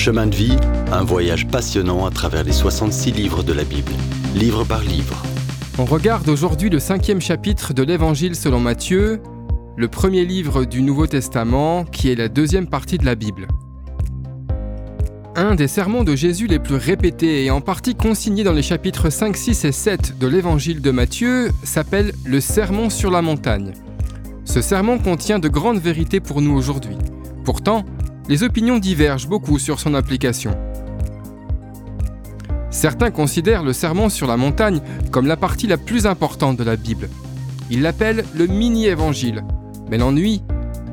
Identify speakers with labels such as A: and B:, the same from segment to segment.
A: Chemin de vie, un voyage passionnant à travers les 66 livres de la Bible, livre par livre.
B: On regarde aujourd'hui le cinquième chapitre de l'Évangile selon Matthieu, le premier livre du Nouveau Testament qui est la deuxième partie de la Bible. Un des sermons de Jésus les plus répétés et en partie consignés dans les chapitres 5, 6 et 7 de l'Évangile de Matthieu s'appelle le Sermon sur la montagne. Ce sermon contient de grandes vérités pour nous aujourd'hui. Pourtant, les opinions divergent beaucoup sur son application. Certains considèrent le sermon sur la montagne comme la partie la plus importante de la Bible. Ils l'appellent le mini-évangile. Mais l'ennui,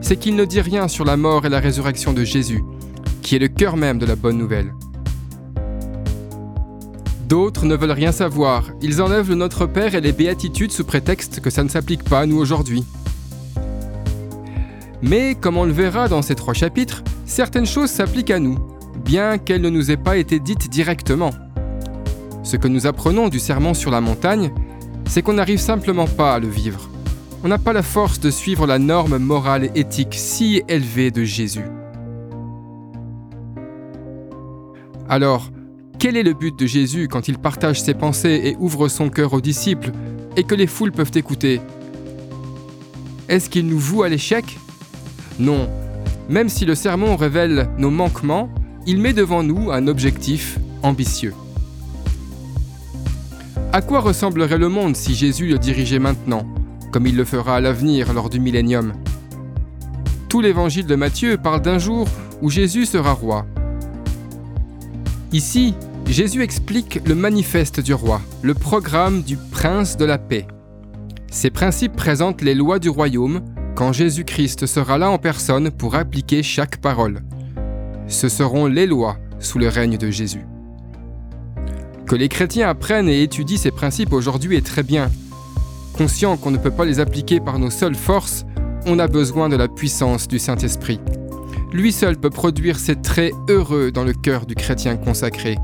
B: c'est qu'il ne dit rien sur la mort et la résurrection de Jésus, qui est le cœur même de la bonne nouvelle. D'autres ne veulent rien savoir, ils enlèvent le Notre Père et les béatitudes sous prétexte que ça ne s'applique pas à nous aujourd'hui. Mais, comme on le verra dans ces trois chapitres, certaines choses s'appliquent à nous, bien qu'elles ne nous aient pas été dites directement. Ce que nous apprenons du serment sur la montagne, c'est qu'on n'arrive simplement pas à le vivre. On n'a pas la force de suivre la norme morale et éthique si élevée de Jésus. Alors, quel est le but de Jésus quand il partage ses pensées et ouvre son cœur aux disciples et que les foules peuvent écouter? Est-ce qu'il nous voue à l'échec? Non. Même si le sermon révèle nos manquements, il met devant nous un objectif ambitieux. À quoi ressemblerait le monde si Jésus le dirigeait maintenant, comme il le fera à l'avenir lors du millénium? Tout l'évangile de Matthieu parle d'un jour où Jésus sera roi, Ici, Jésus explique le manifeste du roi, le programme du prince de la paix. Ces principes présentent les lois du royaume quand Jésus-Christ sera là en personne pour appliquer chaque parole. Ce seront les lois sous le règne de Jésus. Que les chrétiens apprennent et étudient ces principes aujourd'hui est très bien. Conscient qu'on ne peut pas les appliquer par nos seules forces, on a besoin de la puissance du Saint-Esprit. Lui seul peut produire ces traits heureux dans le cœur du chrétien consacré.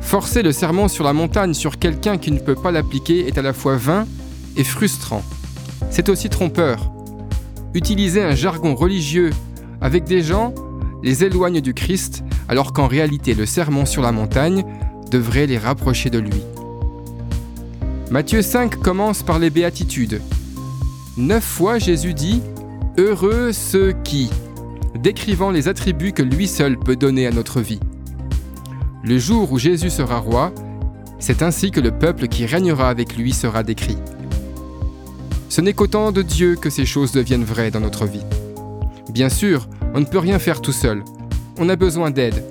B: Forcer le serment sur la montagne sur quelqu'un qui ne peut pas l'appliquer est à la fois vain et frustrant. C'est aussi trompeur. Utiliser un jargon religieux avec des gens les éloigne du Christ alors qu'en réalité le sermon sur la montagne devrait les rapprocher de lui. Matthieu 5 commence par les béatitudes. Neuf fois Jésus dit ⁇ Heureux ceux qui ⁇ décrivant les attributs que lui seul peut donner à notre vie. Le jour où Jésus sera roi, c'est ainsi que le peuple qui régnera avec lui sera décrit. Ce n'est qu'au temps de Dieu que ces choses deviennent vraies dans notre vie. Bien sûr, on ne peut rien faire tout seul. On a besoin d'aide.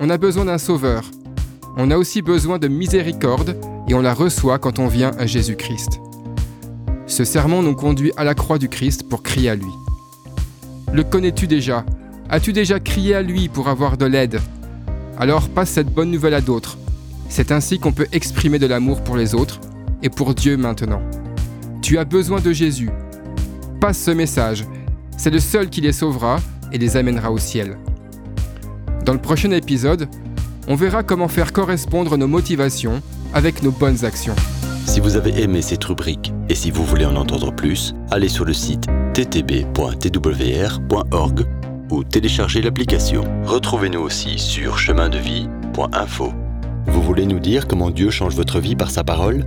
B: On a besoin d'un sauveur. On a aussi besoin de miséricorde et on la reçoit quand on vient à Jésus-Christ. Ce sermon nous conduit à la croix du Christ pour crier à lui. Le connais-tu déjà? As-tu déjà crié à lui pour avoir de l'aide? Alors passe cette bonne nouvelle à d'autres. C'est ainsi qu'on peut exprimer de l'amour pour les autres et pour Dieu maintenant. Tu as besoin de Jésus. Passe ce message. C'est le seul qui les sauvera et les amènera au ciel. Dans le prochain épisode, on verra comment faire correspondre nos motivations avec nos bonnes actions.
A: Si vous avez aimé cette rubrique et si vous voulez en entendre plus, allez sur le site ttb.twr.org ou téléchargez l'application. Retrouvez-nous aussi sur chemindevie.info. Vous voulez nous dire comment Dieu change votre vie par sa parole?